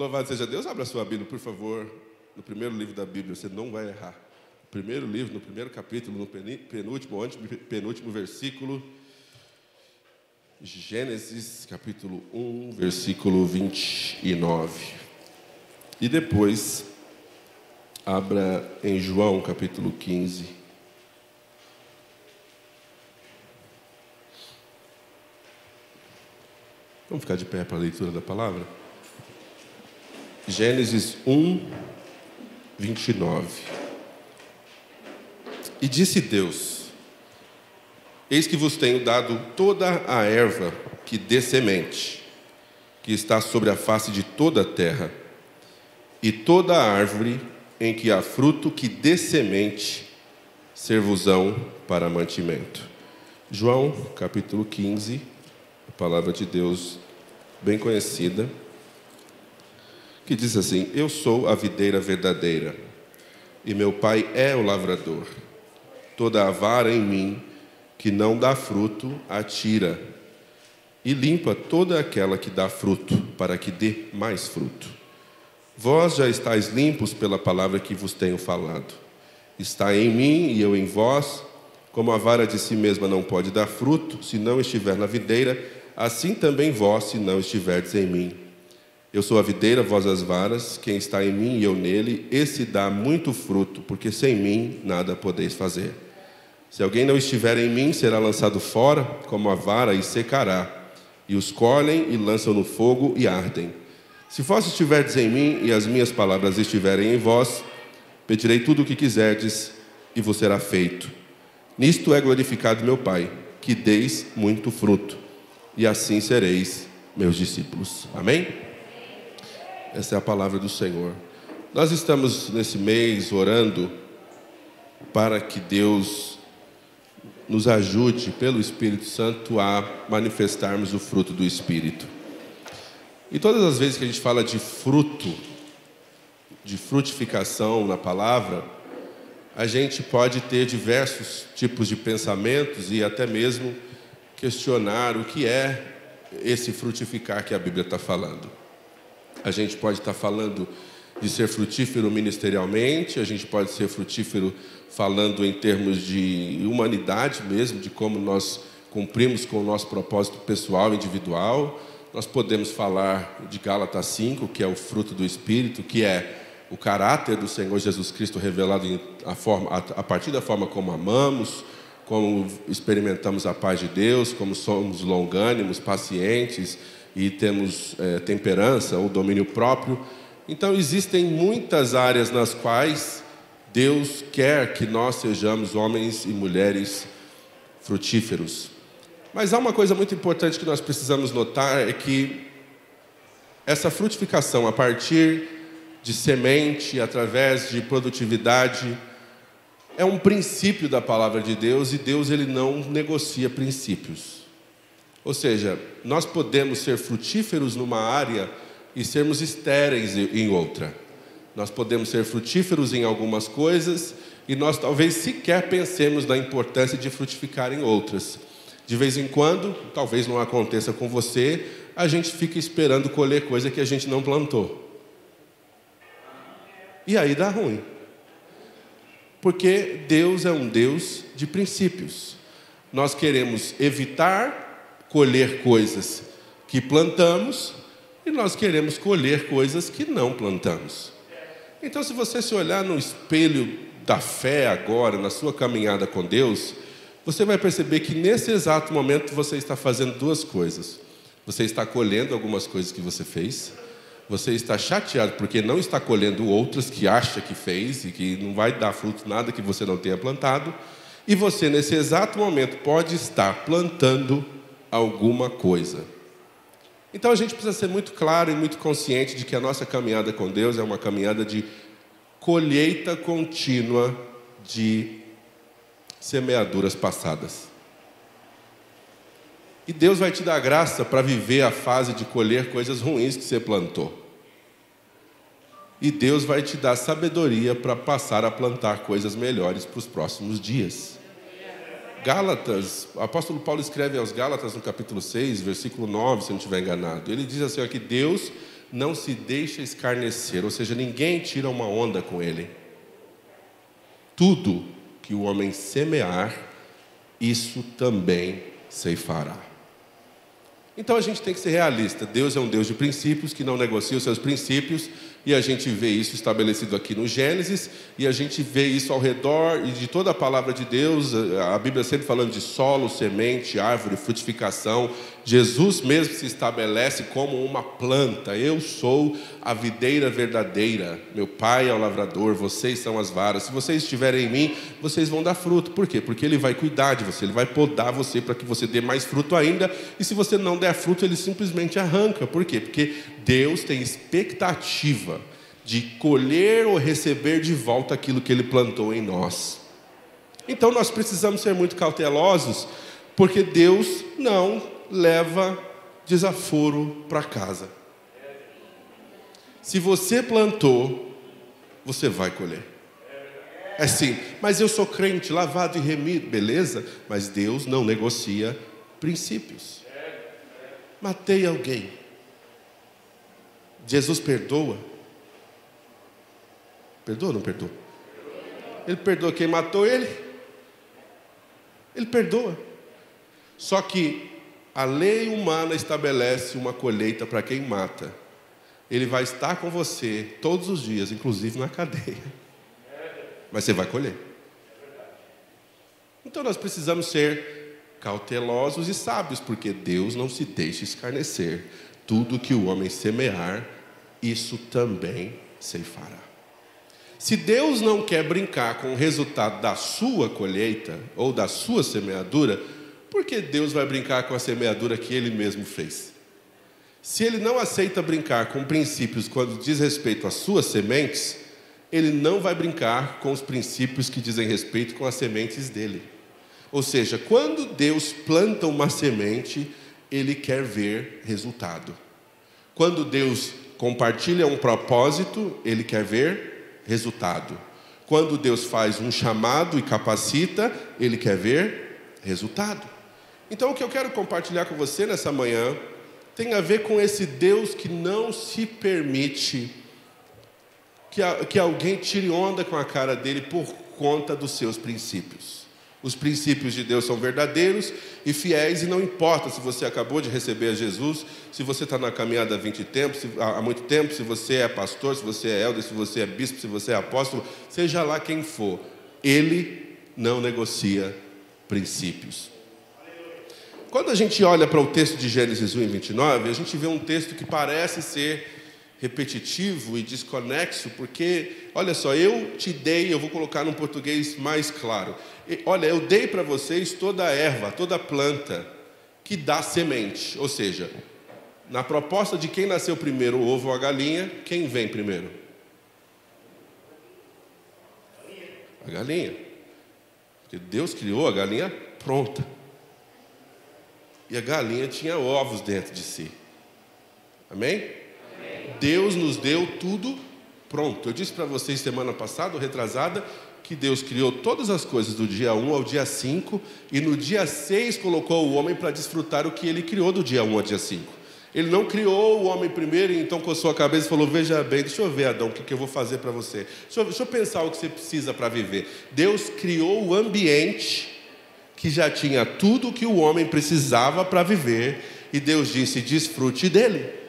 Louvado seja Deus. Abra sua Bíblia, por favor, no primeiro livro da Bíblia, você não vai errar. Primeiro livro, no primeiro capítulo, no penúltimo, penúltimo versículo. Gênesis capítulo 1, versículo 29. E depois, abra em João capítulo 15. Vamos ficar de pé para a leitura da palavra? Gênesis 1, 29. E disse Deus: Eis que vos tenho dado toda a erva que dê semente, que está sobre a face de toda a terra, e toda a árvore em que há fruto que dê semente, servosão para mantimento. João, capítulo 15, a palavra de Deus bem conhecida, que diz assim: Eu sou a videira verdadeira, e meu pai é o lavrador. Toda a vara em mim que não dá fruto, atira, e limpa toda aquela que dá fruto, para que dê mais fruto. Vós já estáis limpos pela palavra que vos tenho falado. Está em mim e eu em vós, como a vara de si mesma não pode dar fruto, se não estiver na videira, assim também vós, se não estiverdes em mim. Eu sou a videira, vós as varas, quem está em mim e eu nele, esse dá muito fruto, porque sem mim nada podeis fazer. Se alguém não estiver em mim, será lançado fora como a vara e secará. E os colhem e lançam no fogo e ardem. Se vós estiverdes em mim e as minhas palavras estiverem em vós, pedirei tudo o que quiserdes e vos será feito. Nisto é glorificado meu Pai, que deis muito fruto, e assim sereis meus discípulos. Amém? Essa é a palavra do Senhor. Nós estamos nesse mês orando para que Deus nos ajude, pelo Espírito Santo, a manifestarmos o fruto do Espírito. E todas as vezes que a gente fala de fruto, de frutificação na palavra, a gente pode ter diversos tipos de pensamentos e até mesmo questionar o que é esse frutificar que a Bíblia está falando. A gente pode estar falando de ser frutífero ministerialmente, a gente pode ser frutífero falando em termos de humanidade mesmo, de como nós cumprimos com o nosso propósito pessoal, individual. Nós podemos falar de Gálatas 5, que é o fruto do Espírito, que é o caráter do Senhor Jesus Cristo revelado em, a, forma, a, a partir da forma como amamos, como experimentamos a paz de Deus, como somos longânimos, pacientes e temos é, temperança ou domínio próprio. Então, existem muitas áreas nas quais Deus quer que nós sejamos homens e mulheres frutíferos. Mas há uma coisa muito importante que nós precisamos notar: é que essa frutificação a partir de semente, através de produtividade, é um princípio da palavra de Deus e Deus ele não negocia princípios. Ou seja, nós podemos ser frutíferos numa área e sermos estéreis em outra. Nós podemos ser frutíferos em algumas coisas e nós talvez sequer pensemos na importância de frutificar em outras. De vez em quando, talvez não aconteça com você, a gente fica esperando colher coisa que a gente não plantou. E aí dá ruim. Porque Deus é um Deus de princípios. Nós queremos evitar colher coisas que plantamos e nós queremos colher coisas que não plantamos. Então, se você se olhar no espelho da fé agora, na sua caminhada com Deus, você vai perceber que nesse exato momento você está fazendo duas coisas. Você está colhendo algumas coisas que você fez, você está chateado porque não está colhendo outras que acha que fez e que não vai dar fruto nada que você não tenha plantado, e você nesse exato momento pode estar plantando alguma coisa. Então a gente precisa ser muito claro e muito consciente de que a nossa caminhada com Deus é uma caminhada de colheita contínua de semeaduras passadas. E Deus vai te dar graça para viver a fase de colher coisas ruins que você plantou. E Deus vai te dar sabedoria para passar a plantar coisas melhores para os próximos dias. Gálatas, o apóstolo Paulo escreve aos Gálatas no capítulo 6, versículo 9, se não estiver enganado. Ele diz assim: ó, que Deus não se deixa escarnecer, ou seja, ninguém tira uma onda com ele. Tudo que o homem semear, isso também ceifará. Então a gente tem que ser realista. Deus é um Deus de princípios que não negocia os seus princípios e a gente vê isso estabelecido aqui no Gênesis, e a gente vê isso ao redor e de toda a palavra de Deus, a Bíblia sempre falando de solo, semente, árvore, frutificação. Jesus mesmo se estabelece como uma planta. Eu sou a videira verdadeira, meu pai é o lavrador, vocês são as varas. Se vocês estiverem em mim, vocês vão dar fruto. Por quê? Porque ele vai cuidar de você, ele vai podar você para que você dê mais fruto ainda. E se você não der fruto, ele simplesmente arranca. Por quê? Porque Deus tem expectativa de colher ou receber de volta aquilo que Ele plantou em nós. Então nós precisamos ser muito cautelosos, porque Deus não leva desaforo para casa. Se você plantou, você vai colher. É sim, mas eu sou crente, lavado e remido, beleza? Mas Deus não negocia princípios. Matei alguém. Jesus perdoa? Perdoa ou não perdoa? Ele perdoa quem matou ele? Ele perdoa. Só que a lei humana estabelece uma colheita para quem mata. Ele vai estar com você todos os dias, inclusive na cadeia. Mas você vai colher. Então nós precisamos ser cautelosos e sábios, porque Deus não se deixa escarnecer. Tudo que o homem semear, isso também ceifará. Se Deus não quer brincar com o resultado da sua colheita ou da sua semeadura, por que Deus vai brincar com a semeadura que ele mesmo fez? Se ele não aceita brincar com princípios quando diz respeito às suas sementes, ele não vai brincar com os princípios que dizem respeito com as sementes dele. Ou seja, quando Deus planta uma semente, ele quer ver resultado. Quando Deus compartilha um propósito, ele quer ver resultado. Quando Deus faz um chamado e capacita, ele quer ver resultado. Então, o que eu quero compartilhar com você nessa manhã tem a ver com esse Deus que não se permite que, que alguém tire onda com a cara dele por conta dos seus princípios. Os princípios de Deus são verdadeiros e fiéis, e não importa se você acabou de receber a Jesus, se você está na caminhada há, 20 tempo, se, há muito tempo, se você é pastor, se você é elder, se você é bispo, se você é apóstolo, seja lá quem for, ele não negocia princípios. Quando a gente olha para o texto de Gênesis 1 e 29, a gente vê um texto que parece ser repetitivo e desconexo, porque, olha só, eu te dei, eu vou colocar num português mais claro. Olha, eu dei para vocês toda a erva, toda a planta que dá semente. Ou seja, na proposta de quem nasceu primeiro, o ovo ou a galinha, quem vem primeiro? A galinha. Porque Deus criou a galinha pronta. E a galinha tinha ovos dentro de si. Amém? Deus nos deu tudo pronto. Eu disse para vocês semana passada, retrasada, que Deus criou todas as coisas do dia 1 ao dia 5 e no dia 6 colocou o homem para desfrutar o que ele criou do dia 1 ao dia 5. Ele não criou o homem primeiro e então coçou a cabeça e falou: Veja bem, deixa eu ver, Adão, o que, que eu vou fazer para você. Deixa eu, deixa eu pensar o que você precisa para viver. Deus criou o ambiente que já tinha tudo o que o homem precisava para viver e Deus disse: Desfrute dele.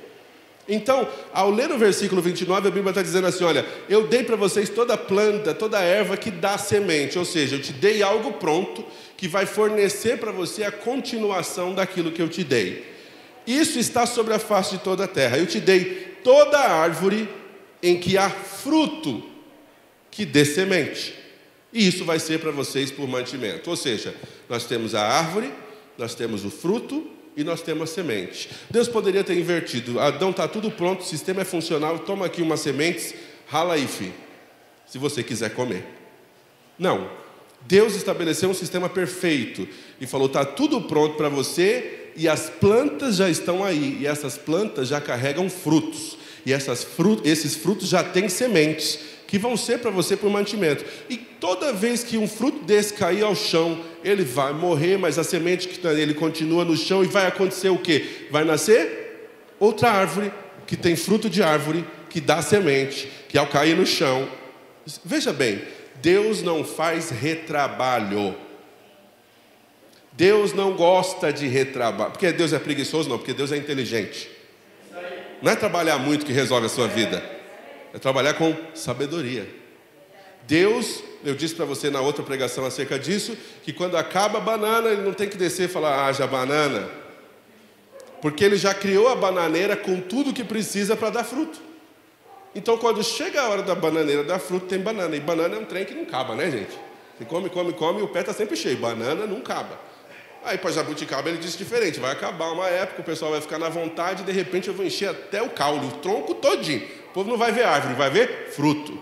Então, ao ler o versículo 29, a Bíblia está dizendo assim: olha, eu dei para vocês toda planta, toda erva que dá semente, ou seja, eu te dei algo pronto que vai fornecer para você a continuação daquilo que eu te dei. Isso está sobre a face de toda a terra. Eu te dei toda árvore em que há fruto que dê semente. E isso vai ser para vocês por mantimento. Ou seja, nós temos a árvore, nós temos o fruto e nós temos a semente. Deus poderia ter invertido. Adão está tudo pronto, o sistema é funcional, toma aqui umas sementes, rala aí, filho, se você quiser comer. Não. Deus estabeleceu um sistema perfeito e falou: está tudo pronto para você e as plantas já estão aí. E essas plantas já carregam frutos. E essas frutos, esses frutos já têm sementes que vão ser para você por mantimento. E toda vez que um fruto desse cair ao chão, ele vai morrer, mas a semente que está nele continua no chão e vai acontecer o quê? Vai nascer outra árvore que tem fruto de árvore, que dá semente, que ao cair no chão. Veja bem, Deus não faz retrabalho. Deus não gosta de retrabalho. Porque Deus é preguiçoso, não, porque Deus é inteligente. Não é trabalhar muito que resolve a sua vida, é trabalhar com sabedoria. Deus, eu disse para você na outra pregação acerca disso, que quando acaba a banana, ele não tem que descer e falar, haja banana. Porque ele já criou a bananeira com tudo que precisa para dar fruto. Então, quando chega a hora da bananeira dar fruto, tem banana. E banana é um trem que não acaba, né, gente? Você come, come, come e o pé está sempre cheio. Banana não acaba. Aí para jabuticaba ele disse diferente, vai acabar uma época, o pessoal vai ficar na vontade e de repente eu vou encher até o caule, o tronco todinho. O povo não vai ver árvore, vai ver fruto.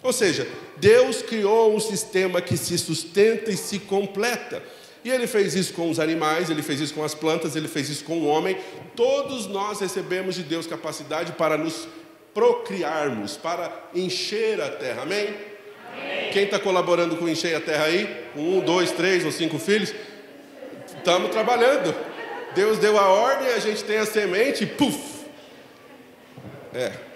Ou seja, Deus criou um sistema que se sustenta e se completa. E ele fez isso com os animais, ele fez isso com as plantas, ele fez isso com o homem. Todos nós recebemos de Deus capacidade para nos procriarmos, para encher a terra. Amém? Amém. Quem está colaborando com encher a terra aí? Um, dois, três ou cinco filhos? Estamos trabalhando. Deus deu a ordem, a gente tem a semente, puf! É.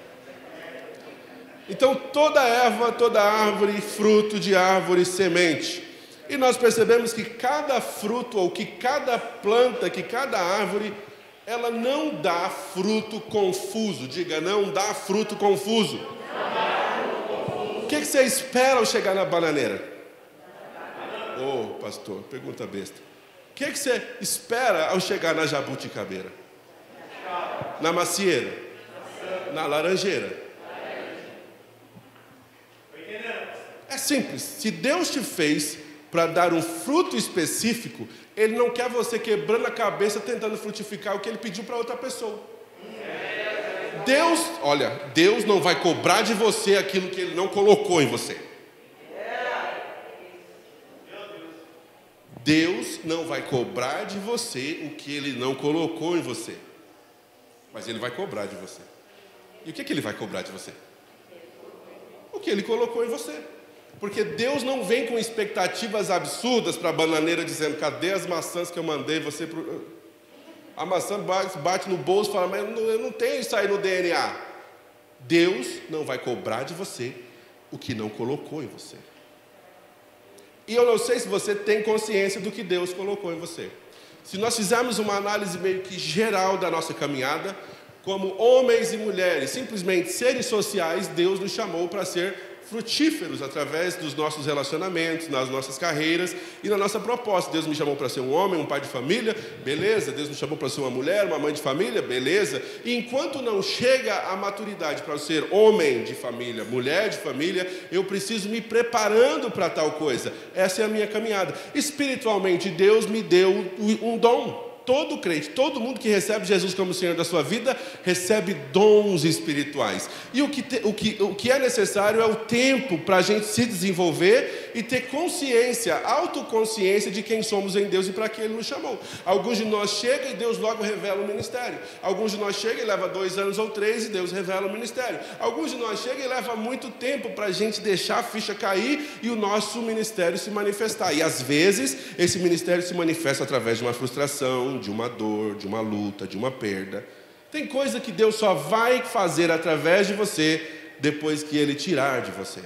Então toda erva, toda árvore, fruto de árvore, semente. E nós percebemos que cada fruto, ou que cada planta, que cada árvore, ela não dá fruto confuso. Diga, não dá fruto confuso. O que, que você espera ao chegar na bananeira? Ô, oh, pastor, pergunta besta que, que você espera ao chegar na jabuticabeira? Na macieira? Na laranjeira? É simples. Se Deus te fez para dar um fruto específico, Ele não quer você quebrando a cabeça tentando frutificar o que Ele pediu para outra pessoa. Deus, olha, Deus não vai cobrar de você aquilo que Ele não colocou em você. Deus não vai cobrar de você o que Ele não colocou em você, mas Ele vai cobrar de você. E o que, é que Ele vai cobrar de você? O que Ele colocou em você. Porque Deus não vem com expectativas absurdas para a bananeira dizendo: cadê as maçãs que eu mandei você pro... A maçã bate no bolso e fala: mas eu não tenho isso aí no DNA. Deus não vai cobrar de você o que não colocou em você. E eu não sei se você tem consciência do que Deus colocou em você. Se nós fizermos uma análise meio que geral da nossa caminhada, como homens e mulheres, simplesmente seres sociais, Deus nos chamou para ser frutíferos através dos nossos relacionamentos, nas nossas carreiras e na nossa proposta. Deus me chamou para ser um homem, um pai de família, beleza. Deus me chamou para ser uma mulher, uma mãe de família, beleza. E enquanto não chega a maturidade para ser homem de família, mulher de família, eu preciso me preparando para tal coisa. Essa é a minha caminhada. Espiritualmente, Deus me deu um dom todo crente, todo mundo que recebe Jesus como Senhor da sua vida, recebe dons espirituais. E o que, te, o que, o que é necessário é o tempo para a gente se desenvolver e ter consciência, autoconsciência de quem somos em Deus e para que Ele nos chamou. Alguns de nós chegam e Deus logo revela o ministério. Alguns de nós chegam e leva dois anos ou três e Deus revela o ministério. Alguns de nós chegam e leva muito tempo para a gente deixar a ficha cair e o nosso ministério se manifestar. E às vezes esse ministério se manifesta através de uma frustração, de uma dor, de uma luta, de uma perda. Tem coisa que Deus só vai fazer através de você depois que Ele tirar de você.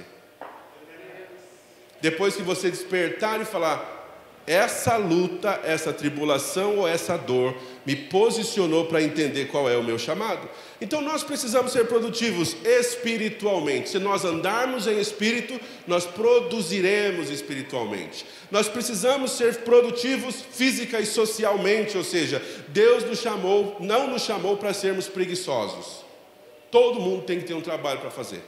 Depois que você despertar e falar: essa luta, essa tribulação ou essa dor me posicionou para entender qual é o meu chamado. Então nós precisamos ser produtivos espiritualmente. Se nós andarmos em espírito, nós produziremos espiritualmente. Nós precisamos ser produtivos física e socialmente, ou seja, Deus nos chamou, não nos chamou para sermos preguiçosos. Todo mundo tem que ter um trabalho para fazer.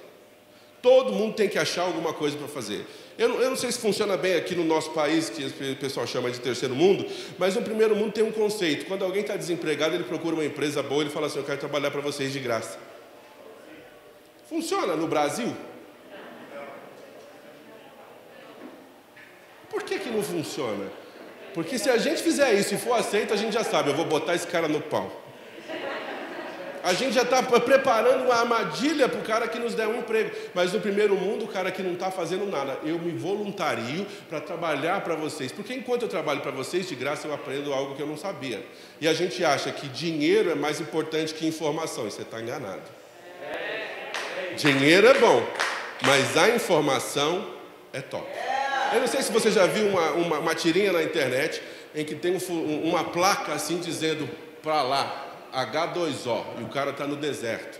Todo mundo tem que achar alguma coisa para fazer. Eu não, eu não, sei se funciona bem aqui no nosso país, que o pessoal chama de terceiro mundo, mas no primeiro mundo tem um conceito. Quando alguém está desempregado, ele procura uma empresa boa, ele fala assim: Eu quero trabalhar para vocês de graça. Funciona no Brasil? Por que, que não funciona? Porque se a gente fizer isso e for aceito, a gente já sabe: eu vou botar esse cara no pau. A gente já está preparando uma armadilha para o cara que nos der um emprego. Mas no primeiro mundo, o cara que não está fazendo nada, eu me voluntario para trabalhar para vocês. Porque enquanto eu trabalho para vocês, de graça eu aprendo algo que eu não sabia. E a gente acha que dinheiro é mais importante que informação. E você está enganado. Dinheiro é bom, mas a informação é top. Eu não sei se você já viu uma, uma, uma tirinha na internet em que tem um, uma placa assim dizendo para lá, H2O, e o cara está no deserto.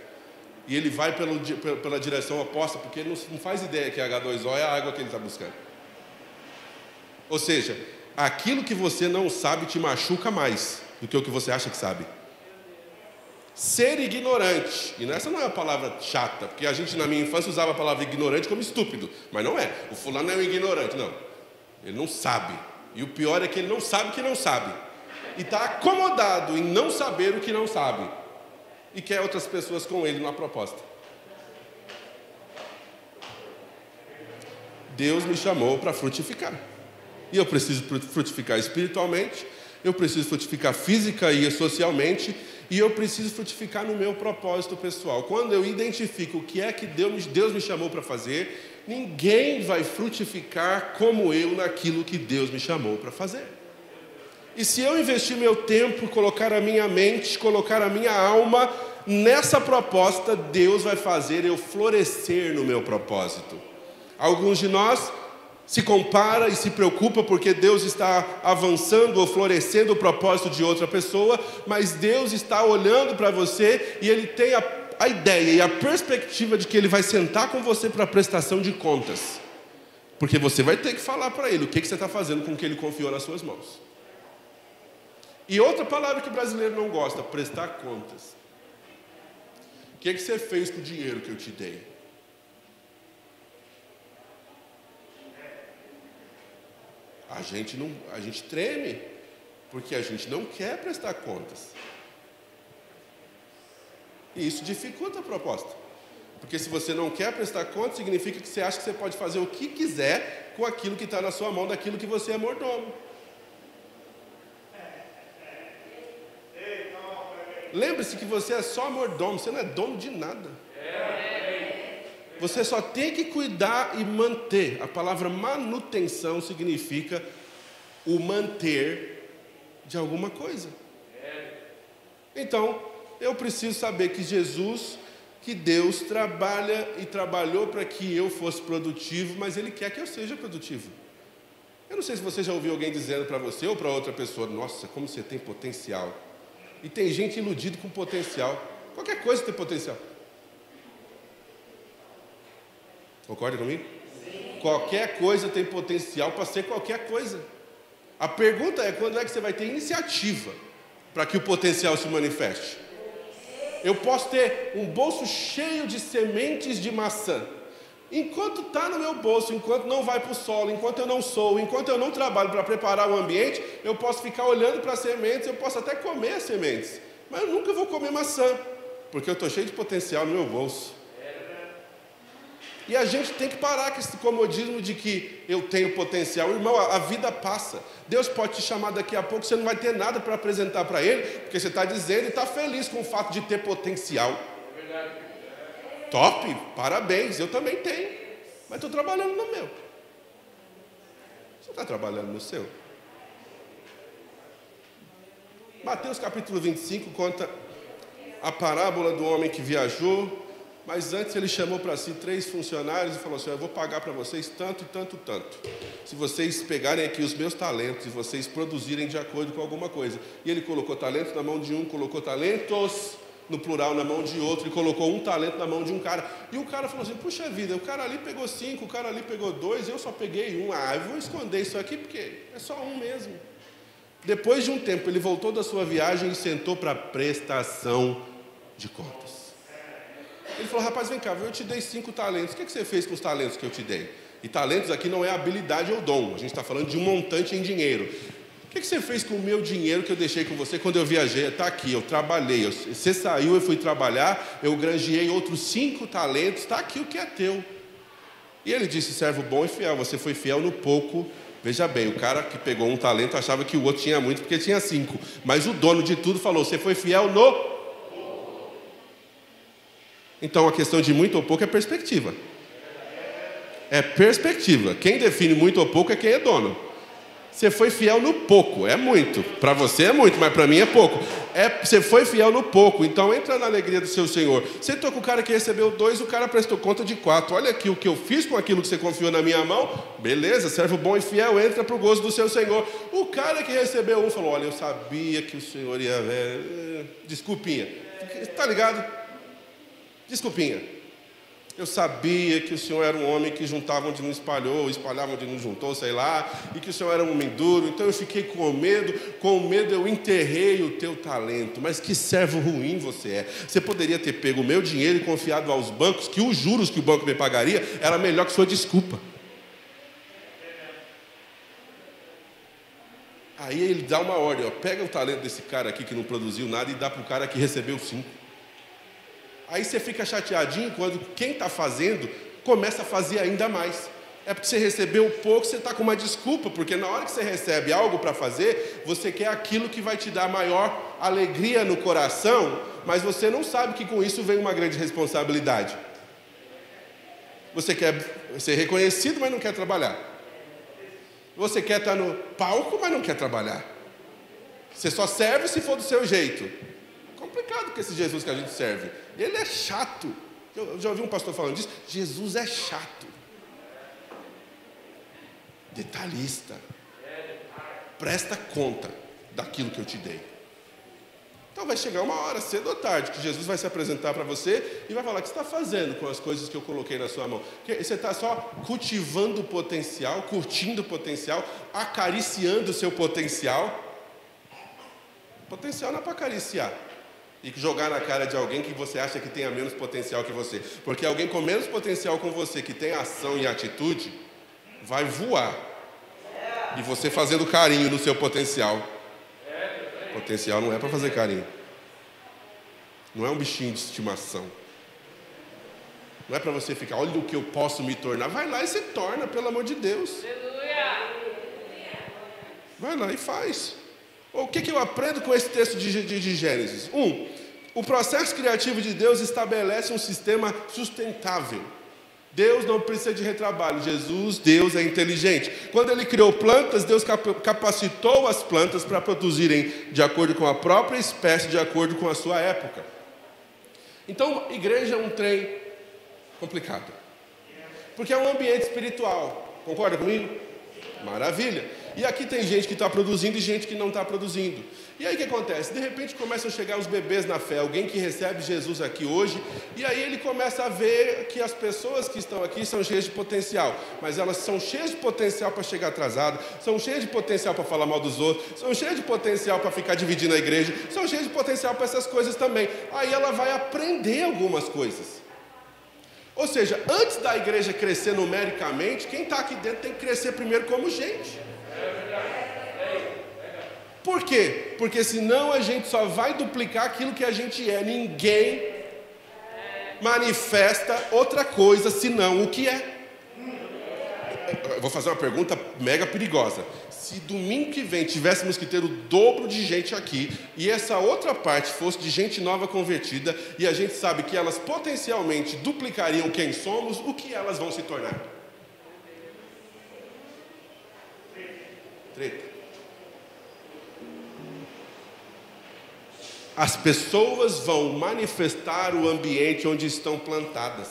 E ele vai pelo, pela direção oposta, porque ele não, faz ideia que H2O é a água que ele está buscando. Ou seja, aquilo que você não sabe te machuca mais do que o que você acha que sabe. Ser ignorante, e essa não é uma palavra chata, porque a gente na minha infância usava a palavra ignorante como estúpido, mas não é. O fulano é um ignorante, não. Ele não sabe. E o pior é que ele não sabe que não sabe e está acomodado em não saber o que não sabe e quer outras pessoas com ele na proposta. Deus me chamou para frutificar. E eu preciso frutificar espiritualmente, eu preciso frutificar física e socialmente, e eu preciso frutificar no meu propósito pessoal. Quando eu identifico o que é que Deus, Deus me chamou para fazer, ninguém vai frutificar como eu naquilo que Deus me chamou para fazer. E se eu investir meu tempo, colocar a minha mente, colocar a minha alma nessa proposta, Deus vai fazer eu florescer no meu propósito. Alguns de nós se compara e se preocupa porque Deus está avançando ou florescendo o propósito de outra pessoa, mas Deus está olhando para você e Ele tem a, a ideia e a perspectiva de que Ele vai sentar com você para prestação de contas. Porque você vai ter que falar para Ele o que, que você está fazendo com o que Ele confiou nas suas mãos. E outra palavra que o brasileiro não gosta, prestar contas. O que, é que você fez com o dinheiro que eu te dei? A gente não, a gente treme, porque a gente não quer prestar contas. E isso dificulta a proposta. Porque se você não quer prestar contas, significa que você acha que você pode fazer o que quiser com aquilo que está na sua mão, daquilo que você é mordomo. Lembre-se que você é só mordomo, você não é dono de nada. Você só tem que cuidar e manter. A palavra manutenção significa o manter de alguma coisa. Então, eu preciso saber que Jesus, que Deus trabalha e trabalhou para que eu fosse produtivo, mas Ele quer que eu seja produtivo. Eu não sei se você já ouviu alguém dizendo para você ou para outra pessoa: Nossa, como você tem potencial. E tem gente iludido com potencial. Qualquer coisa tem potencial. Concorda comigo? Sim. Qualquer coisa tem potencial para ser qualquer coisa. A pergunta é quando é que você vai ter iniciativa para que o potencial se manifeste? Eu posso ter um bolso cheio de sementes de maçã, Enquanto está no meu bolso, enquanto não vai para o solo, enquanto eu não sou, enquanto eu não trabalho para preparar o ambiente, eu posso ficar olhando para as sementes, eu posso até comer as sementes, mas eu nunca vou comer maçã, porque eu estou cheio de potencial no meu bolso. E a gente tem que parar com esse comodismo de que eu tenho potencial. Irmão, a vida passa. Deus pode te chamar daqui a pouco, você não vai ter nada para apresentar para Ele, porque você está dizendo e está feliz com o fato de ter potencial. Top, parabéns, eu também tenho. Mas estou trabalhando no meu. Você está trabalhando no seu? Mateus capítulo 25 conta a parábola do homem que viajou, mas antes ele chamou para si três funcionários e falou assim: Eu vou pagar para vocês tanto, tanto, tanto. Se vocês pegarem aqui os meus talentos e vocês produzirem de acordo com alguma coisa. E ele colocou talentos na mão de um, colocou talentos no plural na mão de outro e colocou um talento na mão de um cara. E o cara falou assim: Puxa vida, o cara ali pegou cinco, o cara ali pegou dois, eu só peguei um. Ah, eu vou esconder isso aqui porque é só um mesmo. Depois de um tempo, ele voltou da sua viagem e sentou para prestação de contas. Ele falou: Rapaz, vem cá, eu te dei cinco talentos. O que, é que você fez com os talentos que eu te dei? E talentos aqui não é habilidade ou dom, a gente está falando de um montante em dinheiro que, que você fez com o meu dinheiro que eu deixei com você quando eu viajei? Está aqui, eu trabalhei. você saiu, eu fui trabalhar, eu granjeei outros cinco talentos, está aqui o que é teu. E ele disse: servo bom e fiel, você foi fiel no pouco. Veja bem, o cara que pegou um talento achava que o outro tinha muito porque tinha cinco. Mas o dono de tudo falou: você foi fiel no. Então a questão de muito ou pouco é perspectiva. É perspectiva. Quem define muito ou pouco é quem é dono. Você foi fiel no pouco, é muito. Para você é muito, mas para mim é pouco. É, você foi fiel no pouco, então entra na alegria do seu Senhor. Você estou com o cara que recebeu dois, o cara prestou conta de quatro. Olha aqui o que eu fiz com aquilo que você confiou na minha mão. Beleza, servo bom e fiel, entra para o gozo do seu Senhor. O cara que recebeu um falou: Olha, eu sabia que o Senhor ia ver. Desculpinha. Está ligado? Desculpinha. Eu sabia que o Senhor era um homem que juntava onde não espalhou, espalhava onde não juntou, sei lá, e que o Senhor era um homem duro. Então eu fiquei com medo, com medo eu enterrei o teu talento. Mas que servo ruim você é. Você poderia ter pego o meu dinheiro e confiado aos bancos, que os juros que o banco me pagaria era melhor que sua desculpa. Aí ele dá uma ordem, ó, pega o talento desse cara aqui que não produziu nada e dá para o cara que recebeu cinco. Aí você fica chateadinho quando quem está fazendo começa a fazer ainda mais. É porque você recebeu pouco, você está com uma desculpa, porque na hora que você recebe algo para fazer, você quer aquilo que vai te dar maior alegria no coração, mas você não sabe que com isso vem uma grande responsabilidade. Você quer ser reconhecido, mas não quer trabalhar. Você quer estar tá no palco, mas não quer trabalhar. Você só serve se for do seu jeito. Complicado com esse Jesus que a gente serve. Ele é chato. Eu já ouvi um pastor falando disso. Jesus é chato. Detalhista. Presta conta daquilo que eu te dei. Então vai chegar uma hora, cedo ou tarde, que Jesus vai se apresentar para você e vai falar: o que você está fazendo com as coisas que eu coloquei na sua mão? Você está só cultivando o potencial, curtindo o potencial, acariciando o seu potencial. Potencial não é para acariciar e jogar na cara de alguém que você acha que tenha menos potencial que você. Porque alguém com menos potencial com você, que tem ação e atitude, vai voar. E você fazendo carinho no seu potencial. Potencial não é para fazer carinho. Não é um bichinho de estimação. Não é para você ficar, olha o que eu posso me tornar. Vai lá e se torna, pelo amor de Deus. Vai lá e faz. O que, que eu aprendo com esse texto de, de, de Gênesis? Um, o processo criativo de Deus estabelece um sistema sustentável. Deus não precisa de retrabalho. Jesus, Deus é inteligente. Quando ele criou plantas, Deus capacitou as plantas para produzirem de acordo com a própria espécie, de acordo com a sua época. Então, igreja é um trem complicado. Porque é um ambiente espiritual. Concorda comigo? Maravilha. E aqui tem gente que está produzindo e gente que não está produzindo. E aí o que acontece? De repente começam a chegar os bebês na fé, alguém que recebe Jesus aqui hoje, e aí ele começa a ver que as pessoas que estão aqui são cheias de potencial, mas elas são cheias de potencial para chegar atrasado, são cheias de potencial para falar mal dos outros, são cheias de potencial para ficar dividindo a igreja, são cheias de potencial para essas coisas também. Aí ela vai aprender algumas coisas. Ou seja, antes da igreja crescer numericamente, quem está aqui dentro tem que crescer primeiro como gente. Por quê? Porque senão a gente só vai duplicar aquilo que a gente é. Ninguém manifesta outra coisa senão o que é. Eu vou fazer uma pergunta mega perigosa. Se domingo que vem tivéssemos que ter o dobro de gente aqui e essa outra parte fosse de gente nova convertida e a gente sabe que elas potencialmente duplicariam quem somos, o que elas vão se tornar? Treta. As pessoas vão manifestar o ambiente onde estão plantadas.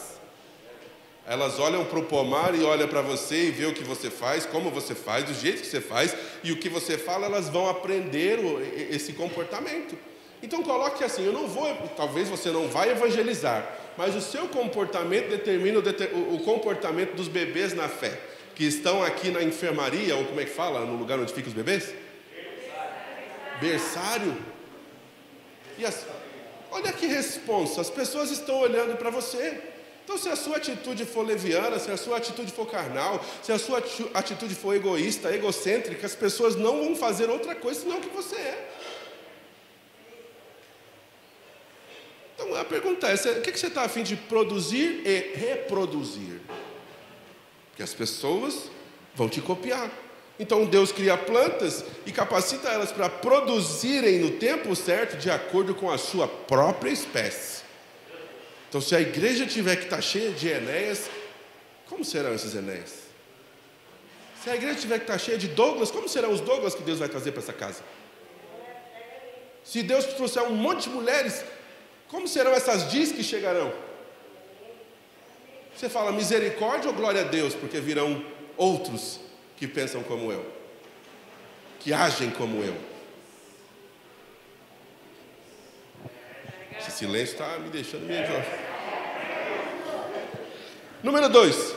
Elas olham para o pomar e olham para você e vê o que você faz, como você faz, do jeito que você faz e o que você fala, elas vão aprender esse comportamento. Então coloque assim, eu não vou, talvez você não vai evangelizar, mas o seu comportamento determina o, comportamento dos bebês na fé, que estão aqui na enfermaria, ou como é que fala, no lugar onde ficam os bebês? Berçário. E as, olha que responsa, as pessoas estão olhando para você. Então, se a sua atitude for leviana, se a sua atitude for carnal, se a sua atitude for egoísta, egocêntrica, as pessoas não vão fazer outra coisa senão o que você é. Então a pergunta é: o que você está afim de produzir e reproduzir? Porque as pessoas vão te copiar. Então Deus cria plantas e capacita elas para produzirem no tempo certo, de acordo com a sua própria espécie. Então, se a igreja tiver que estar cheia de Enéas, como serão esses Enéas? Se a igreja tiver que estar cheia de Douglas, como serão os Douglas que Deus vai trazer para essa casa? Se Deus trouxer um monte de mulheres, como serão essas dias que chegarão? Você fala misericórdia ou glória a Deus, porque virão outros que pensam como eu, que agem como eu. Esse silêncio está me deixando meio. Número dois.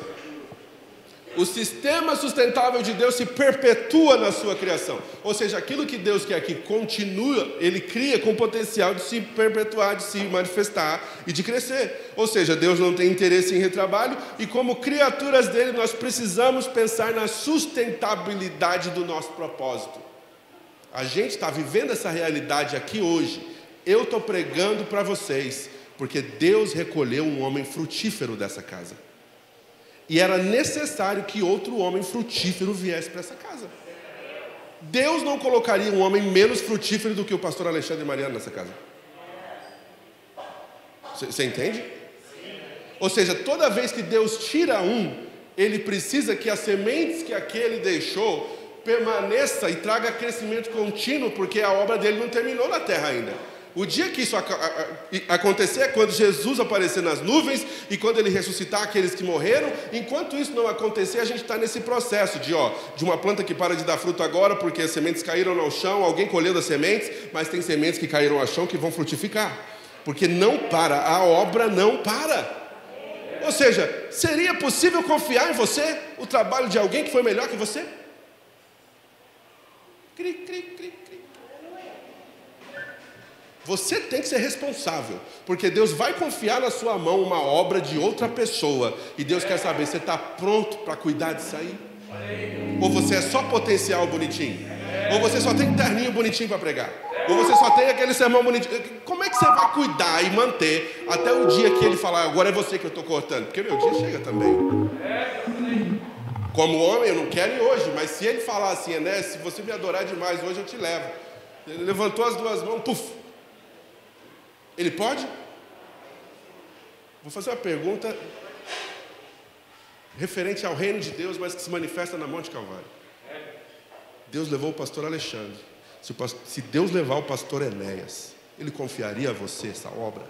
O sistema sustentável de Deus se perpetua na sua criação. Ou seja, aquilo que Deus quer que continua, ele cria com potencial de se perpetuar, de se manifestar e de crescer. Ou seja, Deus não tem interesse em retrabalho e como criaturas dele, nós precisamos pensar na sustentabilidade do nosso propósito. A gente está vivendo essa realidade aqui hoje. Eu estou pregando para vocês, porque Deus recolheu um homem frutífero dessa casa. E era necessário que outro homem frutífero viesse para essa casa. Deus não colocaria um homem menos frutífero do que o pastor Alexandre Mariano nessa casa. Você entende? Ou seja, toda vez que Deus tira um, ele precisa que as sementes que aquele deixou permaneça e traga crescimento contínuo, porque a obra dele não terminou na terra ainda. O dia que isso acontecer é quando Jesus aparecer nas nuvens e quando ele ressuscitar aqueles que morreram. Enquanto isso não acontecer, a gente está nesse processo de, ó, de uma planta que para de dar fruto agora porque as sementes caíram no chão, alguém colheu as sementes, mas tem sementes que caíram ao chão que vão frutificar. Porque não para, a obra não para. Ou seja, seria possível confiar em você o trabalho de alguém que foi melhor que você? Cri, cri, cri. Você tem que ser responsável, porque Deus vai confiar na sua mão uma obra de outra pessoa, e Deus quer saber: você está pronto para cuidar disso aí? Ou você é só potencial bonitinho? Ou você só tem terninho bonitinho para pregar? Ou você só tem aquele sermão bonitinho? Como é que você vai cuidar e manter até o dia que ele falar, agora é você que eu estou cortando? Porque meu dia chega também. Como homem, eu não quero ir hoje, mas se ele falar assim, né? Se você me adorar demais hoje, eu te levo. Ele levantou as duas mãos, puf, ele pode? Vou fazer uma pergunta referente ao reino de Deus, mas que se manifesta na Monte Calvário. Deus levou o pastor Alexandre. Se, Deus levar o pastor Enéas, ele confiaria a você essa obra?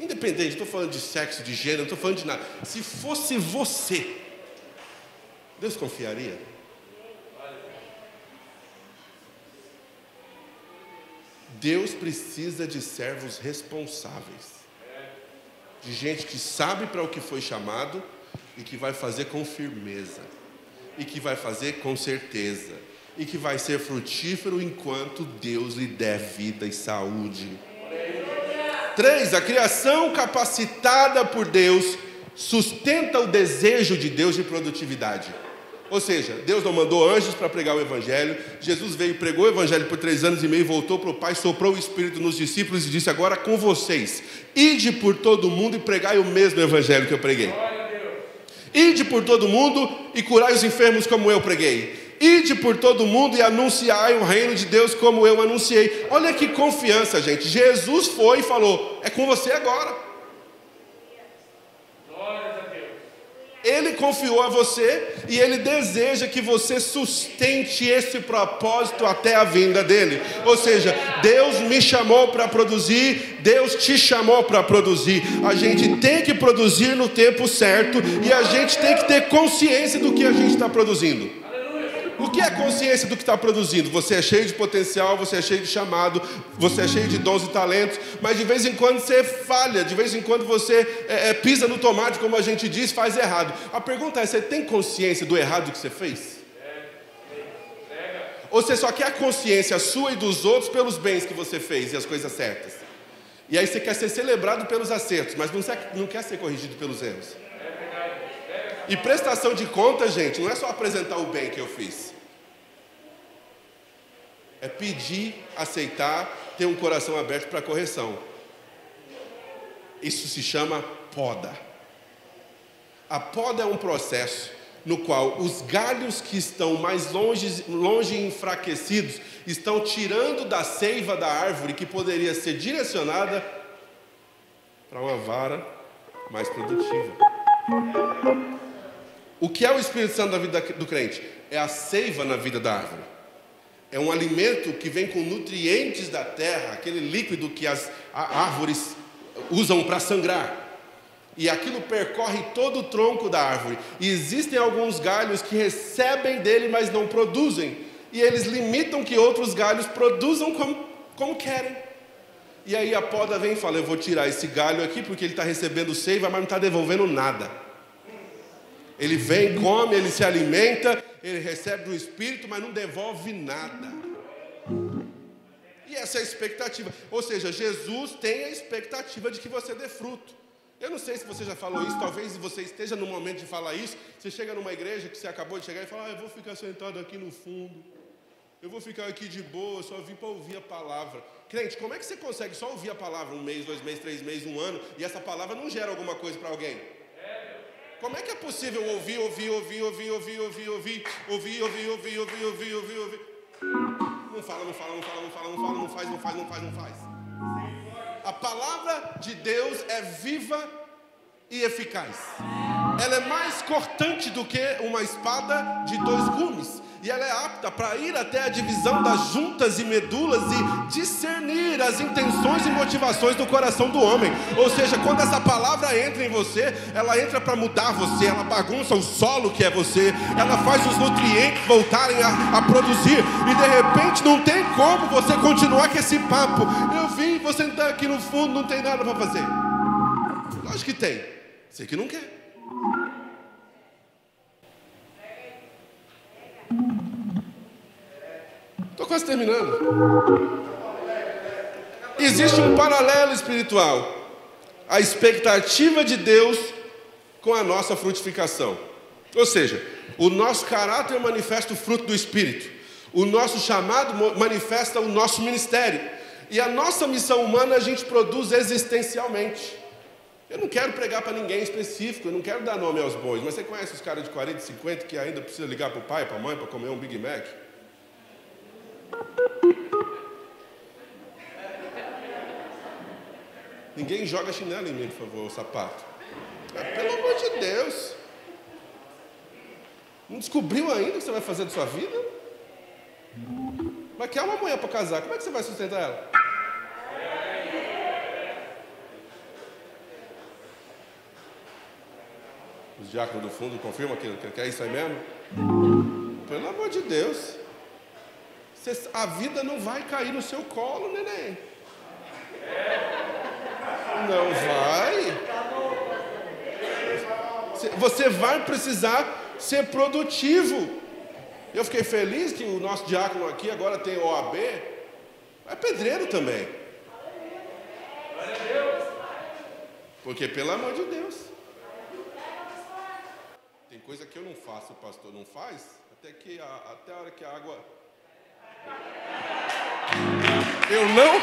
Independente, estou falando de sexo, de gênero, estou falando de nada. Se fosse você, Deus confiaria? Deus precisa de servos responsáveis, de gente que sabe para o que foi chamado e que vai fazer com firmeza, e que vai fazer com certeza, e que vai ser frutífero enquanto Deus lhe der vida e saúde. Três, a criação capacitada por Deus sustenta o desejo de Deus de produtividade. Ou seja, Deus não mandou anjos para pregar o Evangelho. Jesus veio, pregou o Evangelho por três anos e meio, voltou para o Pai, soprou o Espírito nos discípulos e disse: Agora com vocês, ide por todo mundo e pregai o mesmo Evangelho que eu preguei. Ide por todo mundo e curai os enfermos como eu preguei. Ide por todo mundo e anunciai o reino de Deus como eu anunciei. Olha que confiança, gente. Jesus foi e falou: É com você agora. Ele confiou a você e ele deseja que você sustente esse propósito até a vinda dele. Ou seja, Deus me chamou para produzir, Deus te chamou para produzir. A gente tem que produzir no tempo certo e a gente tem que ter consciência do que a gente está produzindo. O que é consciência do que está produzindo? Você é cheio de potencial, você é cheio de chamado, você é cheio de dons e talentos, mas de vez em quando você falha, de vez em quando você é, é, pisa no tomate, como a gente diz, faz errado. A pergunta é: você tem consciência do errado que você fez? Ou você só quer a consciência sua e dos outros pelos bens que você fez e as coisas certas? E aí você quer ser celebrado pelos acertos, mas não, não quer ser corrigido pelos erros. E prestação de contas, gente, não é só apresentar o bem que eu fiz. É pedir, aceitar, ter um coração aberto para correção. Isso se chama poda. A poda é um processo no qual os galhos que estão mais longe, longe enfraquecidos, estão tirando da seiva da árvore que poderia ser direcionada para uma vara mais produtiva. O que é o Espírito Santo na vida do crente? É a seiva na vida da árvore. É um alimento que vem com nutrientes da terra, aquele líquido que as árvores usam para sangrar. E aquilo percorre todo o tronco da árvore. E existem alguns galhos que recebem dele, mas não produzem. E eles limitam que outros galhos produzam como, como querem. E aí a poda vem e fala: Eu vou tirar esse galho aqui porque ele está recebendo seiva, mas não está devolvendo nada. Ele vem, come, ele se alimenta, ele recebe do Espírito, mas não devolve nada. E essa é a expectativa. Ou seja, Jesus tem a expectativa de que você dê fruto. Eu não sei se você já falou isso, talvez você esteja no momento de falar isso. Você chega numa igreja que você acabou de chegar e fala: ah, Eu vou ficar sentado aqui no fundo. Eu vou ficar aqui de boa, só vim para ouvir a palavra. Crente, como é que você consegue só ouvir a palavra um mês, dois meses, três meses, um ano e essa palavra não gera alguma coisa para alguém? Como é que é possível ouvir, ouvir, ouvir, ouvir, ouvir, ouvir, ouvir, ouvir, ouvir, ouvir, ouvir, ouvir, ouvir, ouvir? Não fala, não fala, não fala, não fala, não fala, não faz, não faz, não faz, não faz. A palavra de Deus é viva e eficaz. Ela é mais cortante do que uma espada de dois gumes e ela é apta para ir até a divisão das juntas e medulas e discernir as intenções e motivações do coração do homem. Ou seja, quando essa palavra entra em você, ela entra para mudar você, ela bagunça o solo que é você, ela faz os nutrientes voltarem a, a produzir, e de repente não tem como você continuar com esse papo. Eu vim, você está aqui no fundo, não tem nada para fazer. Lógico que tem, você que não quer. Estou quase terminando. Existe um paralelo espiritual. A expectativa de Deus com a nossa frutificação. Ou seja, o nosso caráter manifesta o fruto do Espírito. O nosso chamado manifesta o nosso ministério. E a nossa missão humana a gente produz existencialmente. Eu não quero pregar para ninguém específico, eu não quero dar nome aos bois, mas você conhece os caras de 40, 50 que ainda precisa ligar para o pai, para a mãe para comer um Big Mac? Ninguém joga chinelo em mim, por favor, o sapato. Ah, pelo amor de Deus. Não descobriu ainda o que você vai fazer da sua vida? Mas quer uma mulher para casar, como é que você vai sustentar ela? Os diáconos do fundo confirmam que, que é isso aí mesmo? Pelo amor de Deus. a vida não vai cair no seu colo, neném. Não vai. Você vai precisar ser produtivo. Eu fiquei feliz que o nosso diácono aqui agora tem OAB. É pedreiro também. Porque, pelo amor de Deus. Coisa que eu não faço, o pastor não faz, até, que a, até a hora que a água. Eu não,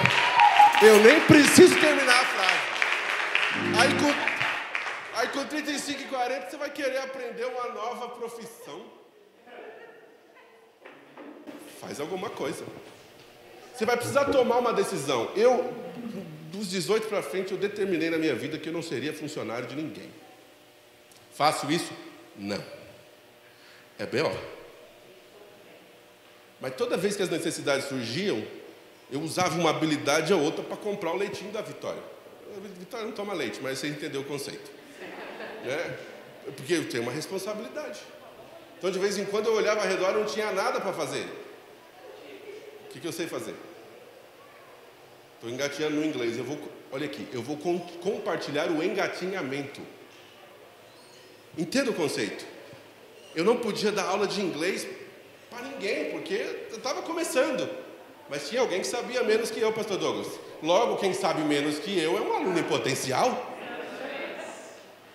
eu nem preciso terminar a frase. Aí com, aí com 35 e 40 você vai querer aprender uma nova profissão. Faz alguma coisa. Você vai precisar tomar uma decisão. Eu, dos 18 para frente, eu determinei na minha vida que eu não seria funcionário de ninguém. Faço isso? Não. É B.O. Mas toda vez que as necessidades surgiam, eu usava uma habilidade ou outra para comprar o leitinho da vitória. A vitória não toma leite, mas você entendeu o conceito. Né? Porque eu tenho uma responsabilidade. Então, de vez em quando, eu olhava ao redor e não tinha nada para fazer. O que, que eu sei fazer? Estou engatinhando no inglês. Eu vou, olha aqui, eu vou com, compartilhar o engatinhamento. Entenda o conceito. Eu não podia dar aula de inglês para ninguém, porque eu estava começando. Mas tinha alguém que sabia menos que eu, pastor Douglas. Logo, quem sabe menos que eu é um aluno em potencial.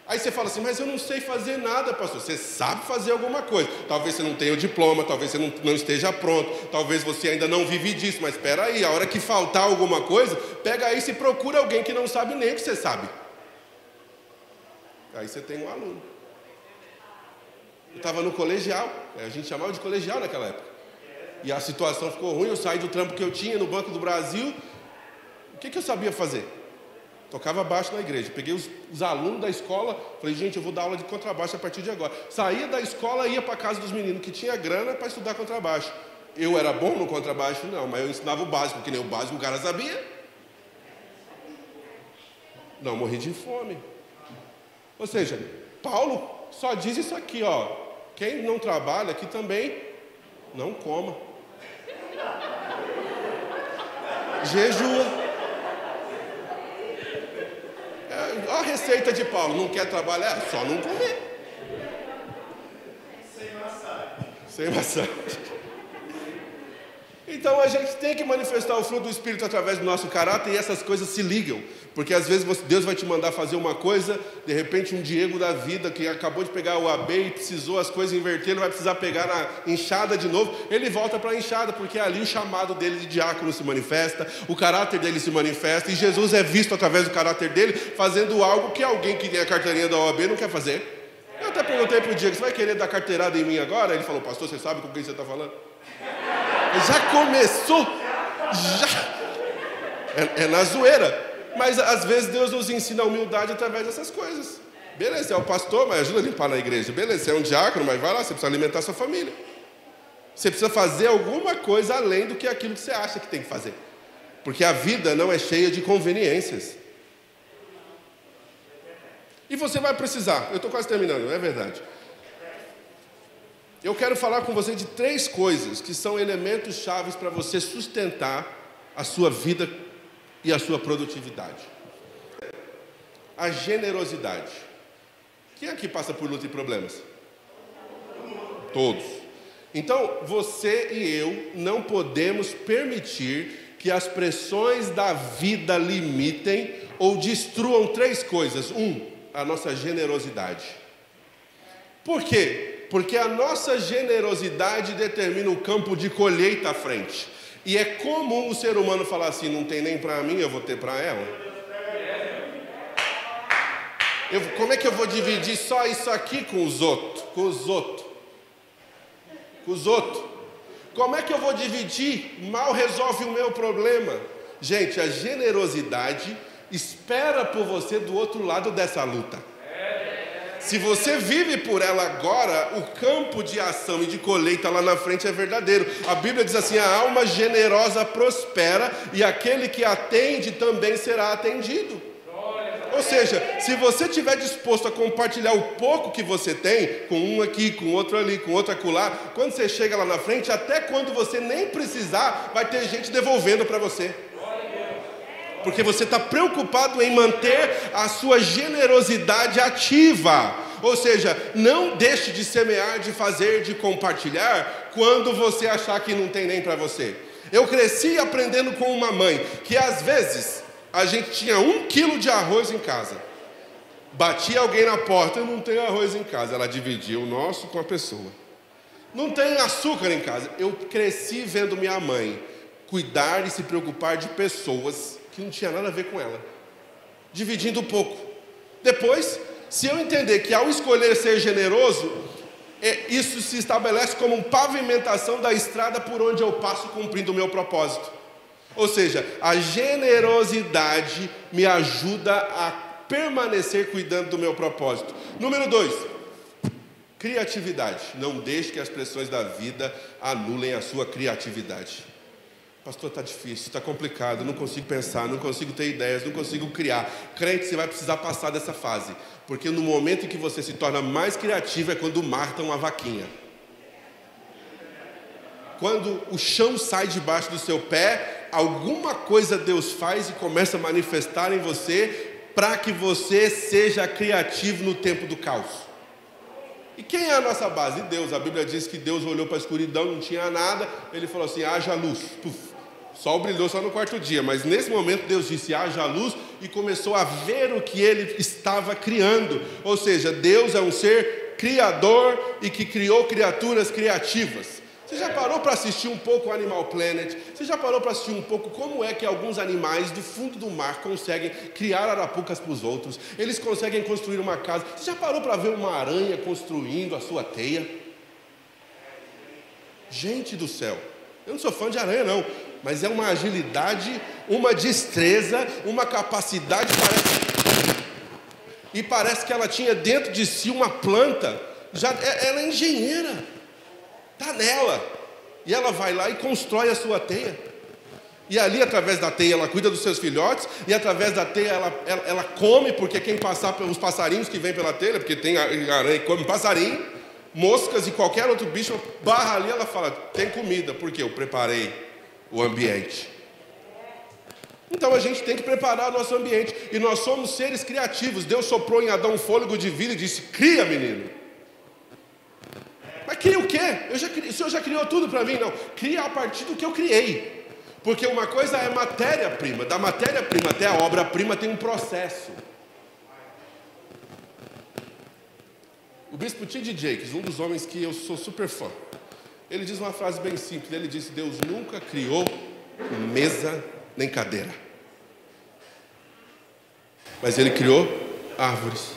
Aí você fala assim, mas eu não sei fazer nada, pastor. Você sabe fazer alguma coisa. Talvez você não tenha o diploma, talvez você não, não esteja pronto, talvez você ainda não vive disso, mas espera aí, a hora que faltar alguma coisa, pega aí e procura alguém que não sabe nem o que você sabe. Aí você tem um aluno. Eu estava no colegial, a gente chamava de colegial naquela época. E a situação ficou ruim, eu saí do trampo que eu tinha no Banco do Brasil. O que, que eu sabia fazer? Tocava baixo na igreja. Peguei os, os, alunos da escola, falei, gente, eu vou dar aula de contrabaixo a partir de agora. Saía da escola, ia para casa dos meninos que tinha grana para estudar contrabaixo. Eu era bom no contrabaixo? Não, mas eu ensinava o básico, que nem o básico o cara sabia. Não, morri de fome. Ou seja, Paulo só diz isso aqui, ó. Quem não trabalha aqui também não coma. Jejua. É, a receita de Paulo, não quer trabalhar? Só não comer. Sem massagem. Sem massagem. Então a gente tem que manifestar o fruto do Espírito através do nosso caráter e essas coisas se ligam. Porque às vezes Deus vai te mandar fazer uma coisa, de repente um Diego da vida que acabou de pegar o AB e precisou as coisas inverter, ele vai precisar pegar na enxada de novo, ele volta para a enxada, porque ali o chamado dele de diácono se manifesta, o caráter dele se manifesta, e Jesus é visto através do caráter dele, fazendo algo que alguém que tem a carteirinha da OAB não quer fazer. Eu até perguntei para o Diego, você vai querer dar carteirada em mim agora? Ele falou, pastor, você sabe com quem você está falando? Já começou? Já. É, é, na zoeira. Mas às vezes Deus nos ensina a humildade através dessas coisas. Beleza, é o pastor, mas ajuda a limpar na igreja. Beleza, você é um diácono, mas vai lá, você precisa alimentar sua família. Você precisa fazer alguma coisa além do que aquilo que você acha que tem que fazer. Porque a vida não é cheia de conveniências. E você vai precisar, eu estou quase terminando, é verdade. Eu quero falar com você de três coisas que são elementos chaves para você sustentar a sua vida e a sua produtividade. A generosidade. Quem aqui passa por luta e problemas? Todos. Então, você e eu não podemos permitir que as pressões da vida limitem ou destruam três coisas. Um, a nossa generosidade. Por quê? porque a nossa generosidade determina o campo de colheita à frente. E é comum o ser humano falar assim: não tem nem para mim, eu vou ter para ela. Eu, como é que eu vou dividir só isso aqui com os outros? Com os outros. Com os outros. Como é que eu vou dividir? Mal resolve o meu problema. Gente, a generosidade espera por você do outro lado dessa luta. Se você vive por ela agora, o campo de ação e de colheita lá na frente é verdadeiro. A Bíblia diz assim: a alma generosa prospera e aquele que atende também será atendido. Ou seja, se você estiver disposto a compartilhar o pouco que você tem, com um aqui, com outro ali, com outro acolá, quando você chega lá na frente, até quando você nem precisar, vai ter gente devolvendo para você. Porque você está preocupado em manter a sua generosidade ativa. Ou seja, não deixe de semear, de fazer, de compartilhar, quando você achar que não tem nem para você. Eu cresci aprendendo com uma mãe que às vezes a gente tinha um quilo de arroz em casa. Batia alguém na porta, não tem arroz em casa. Ela dividia o nosso com a pessoa. Não tem açúcar em casa. Eu cresci vendo minha mãe cuidar e se preocupar de pessoas que não tinha nada a ver com ela, dividindo pouco. Depois, se eu entender que ao escolher ser generoso, é, isso se estabelece como uma pavimentação da estrada por onde eu passo cumprindo o meu propósito. Ou seja, a generosidade me ajuda a permanecer cuidando do meu propósito. Número dois, criatividade. Não deixe que as pressões da vida anulem a sua criatividade. Pastor, está difícil, está complicado, não consigo pensar, não consigo ter ideias, não consigo criar. Crente, você vai precisar passar dessa fase, porque no momento em que você se torna mais criativo é quando martam uma vaquinha. Quando o chão sai debaixo do seu pé, alguma coisa Deus faz e começa a manifestar em você para que você seja criativo no tempo do caos. E quem é a nossa base? Deus. A Bíblia diz que Deus olhou para a escuridão, não tinha nada, ele falou assim: haja luz. Puf sol brilhou só no quarto dia, mas nesse momento Deus disse: haja luz e começou a ver o que ele estava criando. Ou seja, Deus é um ser criador e que criou criaturas criativas. Você já parou para assistir um pouco Animal Planet? Você já parou para assistir um pouco como é que alguns animais do fundo do mar conseguem criar arapucas para os outros? Eles conseguem construir uma casa. Você já parou para ver uma aranha construindo a sua teia? Gente do céu, Eu não sou fã de aranha, não. Mas é uma agilidade, uma destreza, uma capacidade. Parece... E parece que ela tinha dentro de si uma planta. Já, é, ela é engenheira. Está nela. E ela vai lá e constrói a sua teia. E ali, através da teia, ela cuida dos seus filhotes, e através da teia ela, ela, ela come, porque quem passar pelos passarinhos que vêm pela telha, porque tem aranha que come passarinho, moscas e qualquer outro bicho, barra ali, ela fala: tem comida, porque eu preparei o ambiente. Então a gente tem que preparar o nosso ambiente, e nós somos seres criativos. Deus soprou em Adão um fôlego de vida e disse: cria, menino. Mas cria o quê? Eu já, o Senhor já criou tudo para mim? Não, cria a partir do que eu criei. Porque uma coisa é matéria-prima, da matéria-prima até a obra-prima tem um processo. O bispo T.D. Jakes, um dos homens que eu sou super fã, ele diz uma frase bem simples: ele disse, Deus nunca criou mesa nem cadeira, mas ele criou árvores.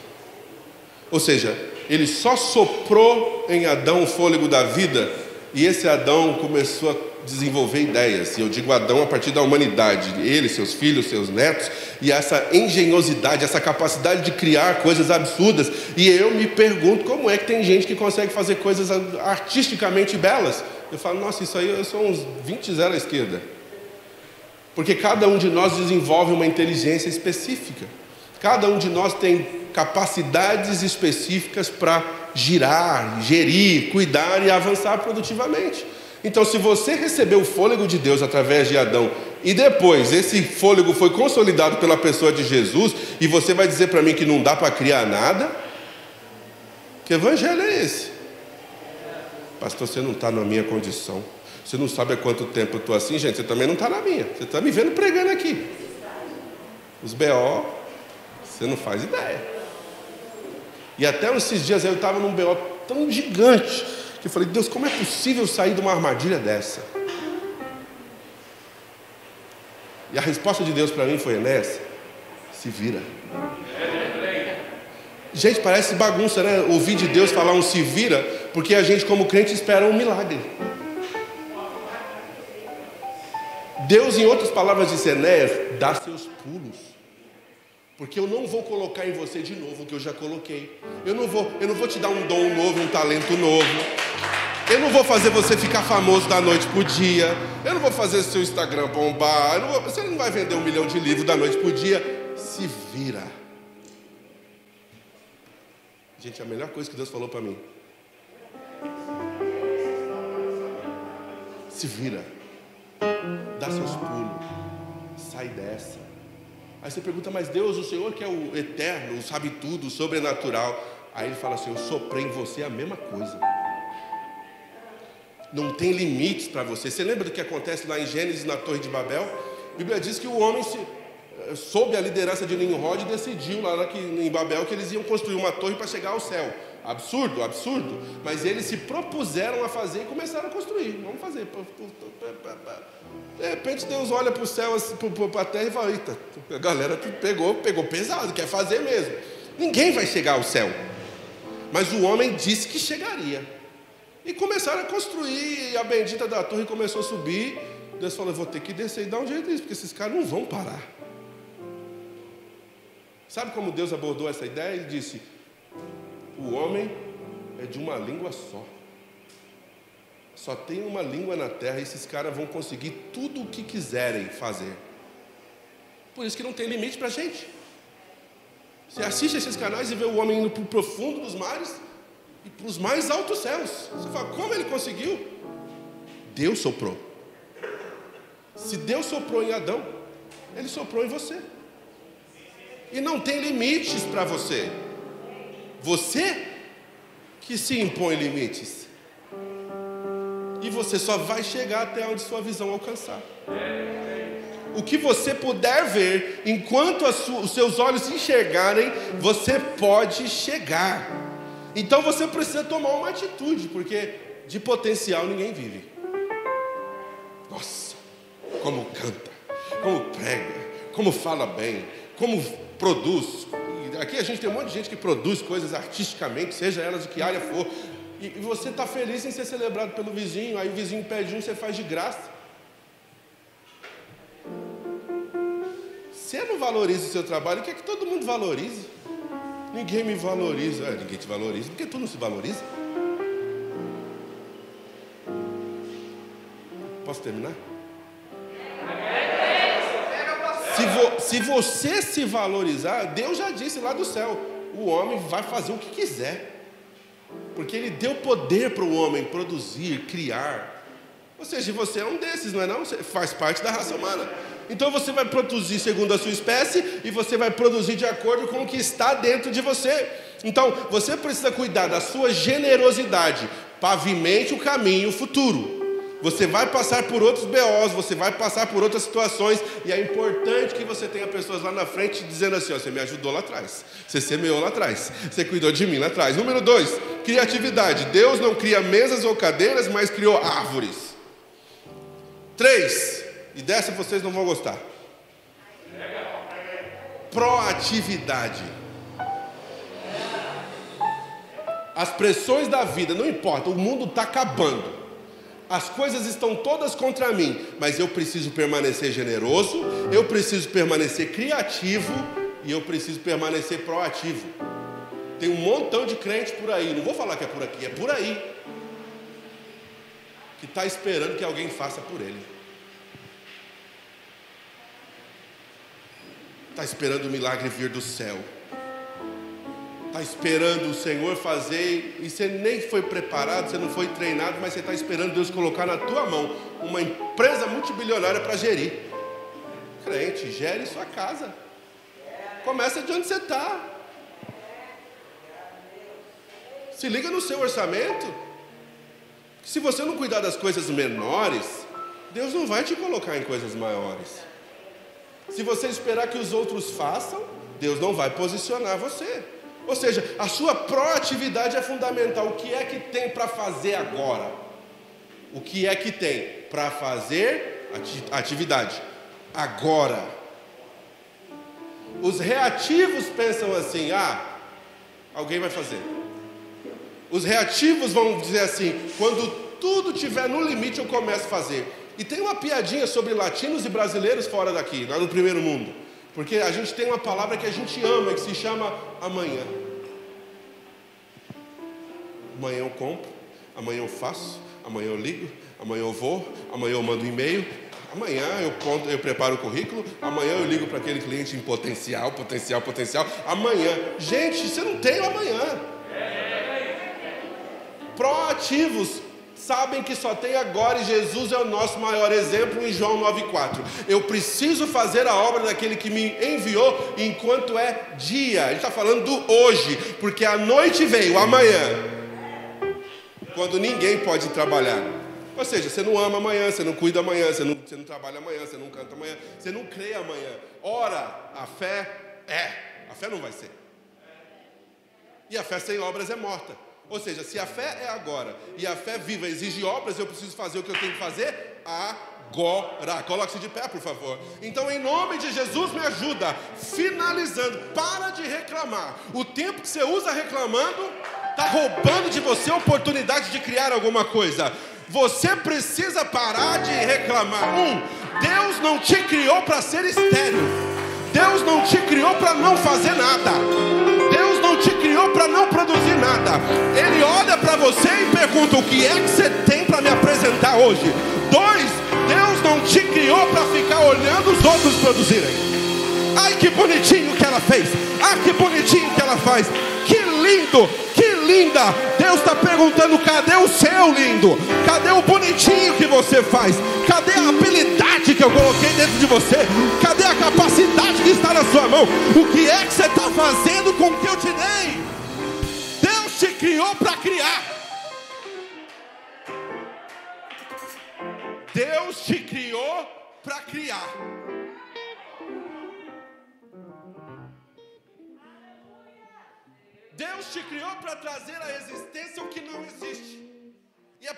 Ou seja, ele só soprou em Adão o fôlego da vida, e esse Adão começou a desenvolver ideias. E eu digo Adão a partir da humanidade, ele, seus filhos, seus netos, e essa engenhosidade, essa capacidade de criar coisas absurdas. E eu me pergunto como é que tem gente que consegue fazer coisas artisticamente belas. Eu falo, nossa, isso aí eu sou uns 20 zero à esquerda. Porque cada um de nós desenvolve uma inteligência específica. Cada um de nós tem capacidades específicas para girar, gerir, cuidar e avançar produtivamente. Então, se você recebeu o fôlego de Deus através de Adão e depois esse fôlego foi consolidado pela pessoa de Jesus e você vai dizer para mim que não dá para criar nada, que evangelho é esse? Pastor, você não está na minha condição. Você não sabe há quanto tempo eu estou assim, gente. Você também não está na minha. Você está me vendo pregando aqui. Os BO, você não faz ideia. E até esses dias eu estava num BO tão gigante que eu falei, Deus, como é possível sair de uma armadilha dessa? E a resposta de Deus para mim foi, Enéas, se vira. Gente, parece bagunça, né? Ouvir de Deus falar um se vira, porque a gente, como crente, espera um milagre. Deus, em outras palavras, disse: Enéas, dá seus pulos. Porque eu não vou colocar em você de novo o que eu já coloquei. Eu não vou, eu não vou te dar um dom novo, um talento novo. Eu não vou fazer você ficar famoso da noite para o dia. Eu não vou fazer seu Instagram bombar. Não vou, você não vai vender um milhão de livros da noite para o dia. Se vira. Gente, a melhor coisa que Deus falou para mim. Se vira. Dá seus pulos. Sai dessa. Aí você pergunta, mas Deus, o Senhor que é o eterno, sabe tudo, o sobrenatural. Aí ele fala assim: Eu soprei em você a mesma coisa. Não tem limites para você. Você lembra do que acontece lá em Gênesis, na Torre de Babel? A Bíblia diz que o homem, se, eh, sob a liderança de Nimrod, decidiu lá em Babel que eles iam construir uma torre para chegar ao céu. Absurdo, absurdo. Mas eles se propuseram a fazer e começaram a construir. Vamos fazer. De repente Deus olha para o céu, assim, para a terra e fala: Eita, a galera pegou, pegou pesado, quer fazer mesmo. Ninguém vai chegar ao céu. Mas o homem disse que chegaria. E começaram a construir, e a bendita da torre começou a subir. Deus falou: vou ter que descer e dar um jeito nisso, porque esses caras não vão parar. Sabe como Deus abordou essa ideia? Ele disse: o homem é de uma língua só. Só tem uma língua na terra e esses caras vão conseguir tudo o que quiserem fazer. Por isso que não tem limite para gente. Você assiste esses canais e vê o homem indo para o profundo dos mares e para os mais altos céus. Você fala, como ele conseguiu? Deus soprou. Se Deus soprou em Adão, ele soprou em você. E não tem limites para você. Você que se impõe limites. E você só vai chegar até onde sua visão alcançar. O que você puder ver, enquanto os seus olhos enxergarem, você pode chegar. Então você precisa tomar uma atitude, porque de potencial ninguém vive. Nossa, como canta, como prega, como fala bem, como produz, aqui a gente tem um monte de gente que produz coisas artisticamente, seja elas de que área for, E você está feliz em ser celebrado pelo vizinho, aí o vizinho pede um, você faz de graça. Você não valoriza o seu trabalho, quer que todo mundo valorize. Ninguém me valoriza. É, ninguém te valoriza, porque tu não se valoriza. Posso terminar? Se, vo, se você se valorizar, Deus já disse lá do céu: o homem vai fazer o que quiser. Porque ele deu poder para o homem produzir, criar. Ou seja, você é um desses, não é não? Você faz parte da raça humana. Então você vai produzir segundo a sua espécie e você vai produzir de acordo com o que está dentro de você. Então você precisa cuidar da sua generosidade. Pavimente o caminho futuro. Você vai passar por outros BOs, você vai passar por outras situações, e é importante que você tenha pessoas lá na frente dizendo assim: ó, você me ajudou lá atrás, você semeou lá atrás, você cuidou de mim lá atrás. Número dois, criatividade. Deus não cria mesas ou cadeiras, mas criou árvores. Três, e dessa vocês não vão gostar. Proatividade. As pressões da vida, não importa, o mundo está acabando as coisas estão todas contra mim, mas eu preciso permanecer generoso, eu preciso permanecer criativo e eu preciso permanecer proativo. Tem um montão de crente por aí, não vou falar que é por aqui, é por aí, que está esperando que alguém faça por ele. Está esperando o milagre vir do céu está esperando o Senhor fazer e você nem foi preparado, você não foi treinado, mas você está esperando Deus colocar na tua mão uma empresa multibilionária para gerir. Crente, gere sua casa. Começa de onde você está. Se liga no seu orçamento. Se você não cuidar das coisas menores, Deus não vai te colocar em coisas maiores. Se você esperar que os outros façam, Deus não vai posicionar você. Ou seja, a sua proatividade é fundamental. O que é que tem para fazer agora? O que é que tem para fazer atividade agora? Os reativos pensam assim: ah, alguém vai fazer. Os reativos vão dizer assim: quando tudo estiver no limite, eu começo a fazer. E tem uma piadinha sobre latinos e brasileiros fora daqui, lá no primeiro mundo. Porque a gente tem uma palavra que a gente ama, que se chama amanhã. Amanhã eu compro, amanhã eu faço, amanhã eu ligo, amanhã eu vou, amanhã eu mando um e-mail, amanhã eu, ponto, eu preparo o currículo, amanhã eu ligo para aquele cliente em potencial, potencial, potencial. Amanhã. Gente, você não tem o amanhã. Proativos sabem que só tem agora e Jesus é o nosso maior exemplo em João 9,4. Eu preciso fazer a obra daquele que me enviou enquanto é dia. Ele está falando do hoje, porque a noite veio, amanhã, quando ninguém pode trabalhar. Ou seja, você não ama amanhã, você não cuida amanhã, você não, você não trabalha amanhã, você não canta amanhã, você não crê amanhã. Ora, a fé é, a fé não vai ser. E a fé sem obras é morta. Ou seja, se a fé é agora e a fé viva exige obras, eu preciso fazer o que eu tenho que fazer agora. Coloque-se de pé, por favor. Então, em nome de Jesus, me ajuda. Finalizando, para de reclamar. O tempo que você usa reclamando está roubando de você a oportunidade de criar alguma coisa. Você precisa parar de reclamar. Um, Deus não te criou para ser estéreo. Deus não te criou para não fazer nada te criou para não produzir nada. Ele olha para você e pergunta: o que é que você tem para me apresentar hoje? Dois, Deus não te criou para ficar olhando os outros produzirem. Ai que bonitinho que ela fez. Ai que bonitinho que ela faz. Que lindo, que linda. Deus está perguntando: cadê o seu lindo? Cadê o bonitinho que você faz? Cadê a habilidade que eu coloquei dentro de você? Cadê a capacidade que está na sua mão? O que é que você está fazendo com o que eu te dei? Deus te criou para criar. Deus te criou para criar. Deus te criou para trazer à existência o que não existe.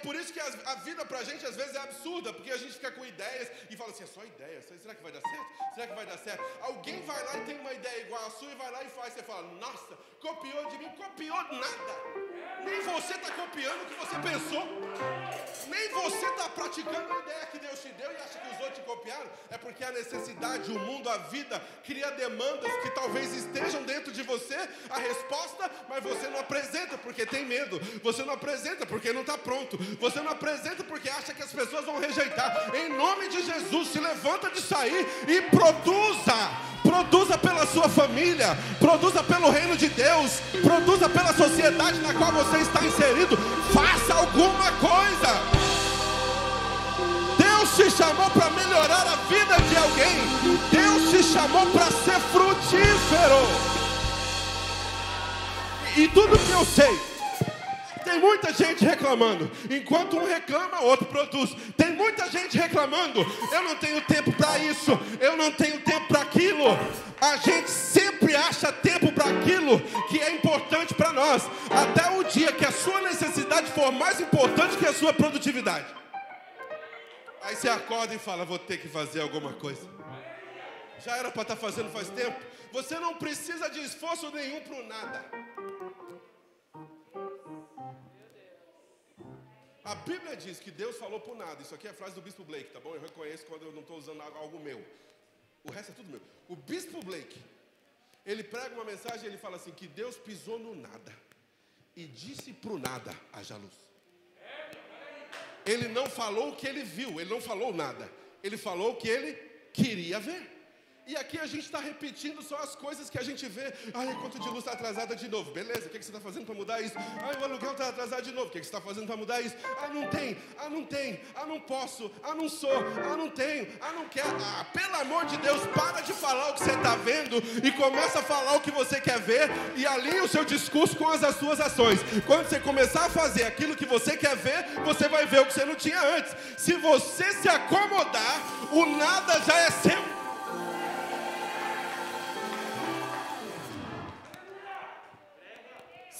Por isso que a, vida pra gente às vezes é absurda, porque a gente fica com ideias e fala assim, é só ideia, será que vai dar certo? Será que vai dar certo? Alguém vai lá e tem uma ideia igual a sua e vai lá e faz, você fala, nossa, copiou de mim, copiou nada. Nem você está copiando o que você pensou, nem você está praticando a ideia que Deus te deu e acha que os outros te copiaram. É porque a necessidade, o mundo, a vida cria demandas que talvez estejam dentro de você, a resposta, mas você não apresenta porque tem medo, você não apresenta porque não está pronto você não apresenta porque acha que as pessoas vão rejeitar. Em nome de Jesus, se levanta de sair e produza. Produza pela sua família, produza pelo reino de Deus, produza pela sociedade na qual você está inserido. Faça alguma coisa. Deus te chamou para melhorar a vida de alguém. Deus te chamou para ser frutífero. E tudo que eu sei tem muita gente reclamando. Enquanto um reclama, outro produz. Tem muita gente reclamando. Eu não tenho tempo para isso. Eu não tenho tempo para aquilo. A gente sempre acha tempo para aquilo que é importante para nós. Até o dia que a sua necessidade for mais importante que a sua produtividade. Aí você acorda e fala: Vou ter que fazer alguma coisa. Já era para estar tá fazendo faz tempo. Você não precisa de esforço nenhum para nada. A Bíblia diz que Deus falou por nada. Isso aqui é a frase do Bispo Blake, tá bom? Eu reconheço quando eu não estou usando algo meu. O resto é tudo meu. O Bispo Blake, ele prega uma mensagem e ele fala assim: que Deus pisou no nada e disse para o nada: haja luz. Ele não falou o que ele viu, ele não falou nada. Ele falou o que ele queria ver. E aqui a gente está repetindo só as coisas que a gente vê. Ai, conta de luz está atrasada de novo. Beleza, o que, que você está fazendo para mudar isso? Ai, o aluguel está atrasado de novo. O que, que você está fazendo para mudar isso? Ah, não tem. Ah, não tem. Ah, não posso. Ah, não sou. Ah, não tenho. Ah, não quero. Ah, pelo amor de Deus, para de falar o que você está vendo e começa a falar o que você quer ver e alinha o seu discurso com as, as suas ações. Quando você começar a fazer aquilo que você quer ver, você vai ver o que você não tinha antes. Se você se acomodar, o nada já é seu.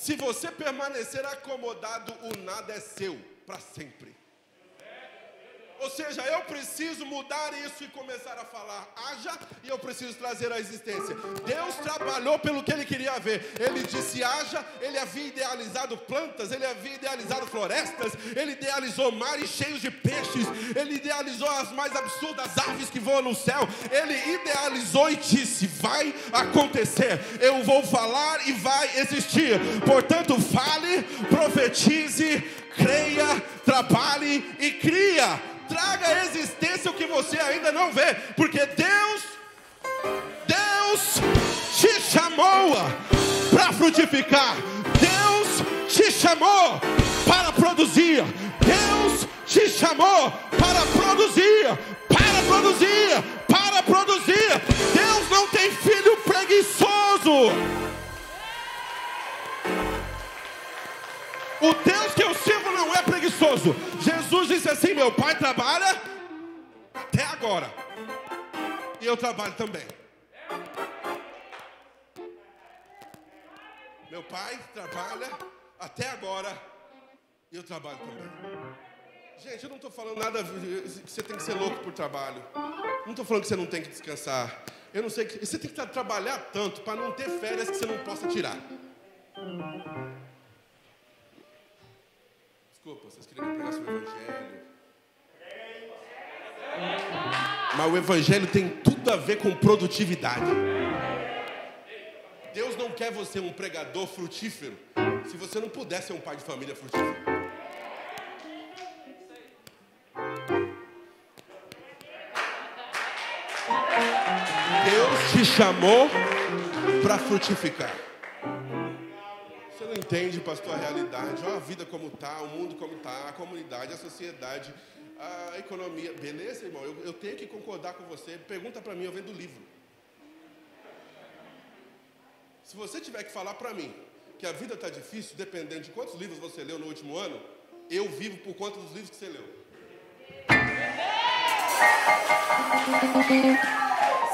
Se você permanecer acomodado, o nada é seu para sempre. Ou seja, eu preciso mudar isso e começar a falar, haja, e eu preciso trazer a existência. Deus trabalhou pelo que ele queria ver. Ele disse, haja, ele havia idealizado plantas, ele havia idealizado florestas, ele idealizou mares cheios de peixes, ele idealizou as mais absurdas aves que voam no céu. Ele idealizou e disse: vai acontecer, eu vou falar e vai existir. Portanto, fale, profetize, creia, trabalhe e cria traga à existência o que você ainda não vê, porque Deus, Deus te chamou para frutificar, Deus te chamou para produzir, Deus te chamou para produzir, para produzir, para produzir. Deus não tem filho preguiçoso. O Deus que eu sirvo não é preguiçoso. Jesus disse assim: Meu pai trabalha até agora. E eu trabalho também. Meu pai trabalha até agora. E eu trabalho também. Gente, eu não estou falando nada que você tem que ser louco por trabalho. Não estou falando que você não tem que descansar. Eu não sei que você tem que trabalhar tanto para não ter férias que você não possa tirar. Desculpa, vocês queriam que eu o Evangelho. Mas o Evangelho tem tudo a ver com produtividade. Deus não quer você um pregador frutífero se você não puder ser um pai de família frutífero. Deus te chamou para frutificar não entende, pastor, a realidade. Olha a vida como está, o mundo como está, a comunidade, a sociedade, a economia. Beleza, irmão? Eu, eu tenho que concordar com você. Pergunta para mim, eu vendo livro. Se você tiver que falar para mim que a vida está difícil, dependendo de quantos livros você leu no último ano, eu vivo por conta dos livros que você leu.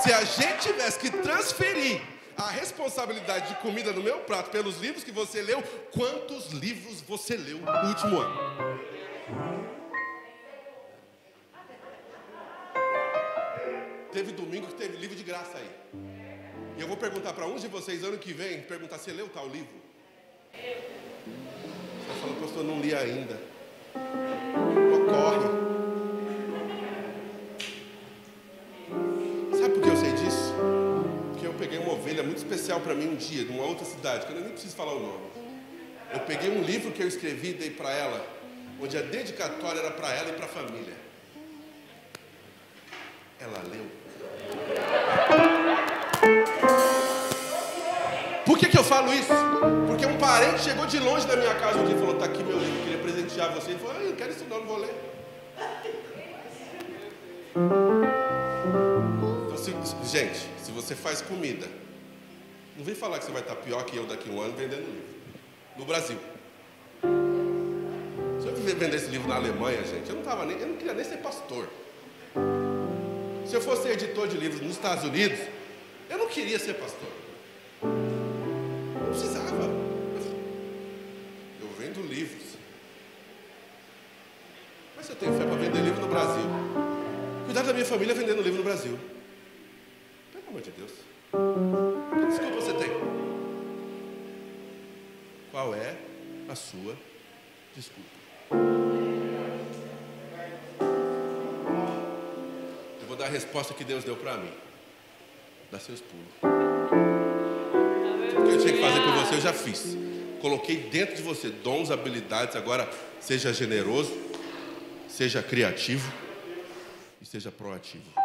Se a gente tivesse que transferir a responsabilidade de comida no meu prato pelos livros que você leu, quantos livros você leu no último ano? Teve domingo que teve livro de graça aí. E eu vou perguntar para uns de vocês ano que vem, perguntar se leu tal livro. Você fala, pastor, não li ainda. Ocorre. Especial para mim um dia, de uma outra cidade, que eu nem preciso falar o nome. Eu peguei um livro que eu escrevi e dei para ela, onde a dedicatória era para ela e para a família. Ela leu. Por que, que eu falo isso? Porque um parente chegou de longe da minha casa um dia e falou: Está aqui meu livro, queria presentear você. Ele falou: ah, Eu quero isso, não, não vou ler. Então, se, gente, se você faz comida, não vem falar que você vai estar pior que eu daqui a um ano vendendo livro. No Brasil. Se eu vender esse livro na Alemanha, gente, eu não, tava nem, eu não queria nem ser pastor. Se eu fosse editor de livros nos Estados Unidos, eu não queria ser pastor. Não precisava. Eu vendo livros. Mas eu tenho fé para vender livro no Brasil, cuidar da minha família vendendo livro no Brasil. Pelo amor de Deus. Desculpa? Qual é a sua desculpa? dar a resposta que Deus deu para mim. Dá seus pulos. O que eu tinha que fazer por você, eu já fiz. Coloquei dentro de você dons, habilidades. Agora, seja generoso, seja criativo e seja proativo.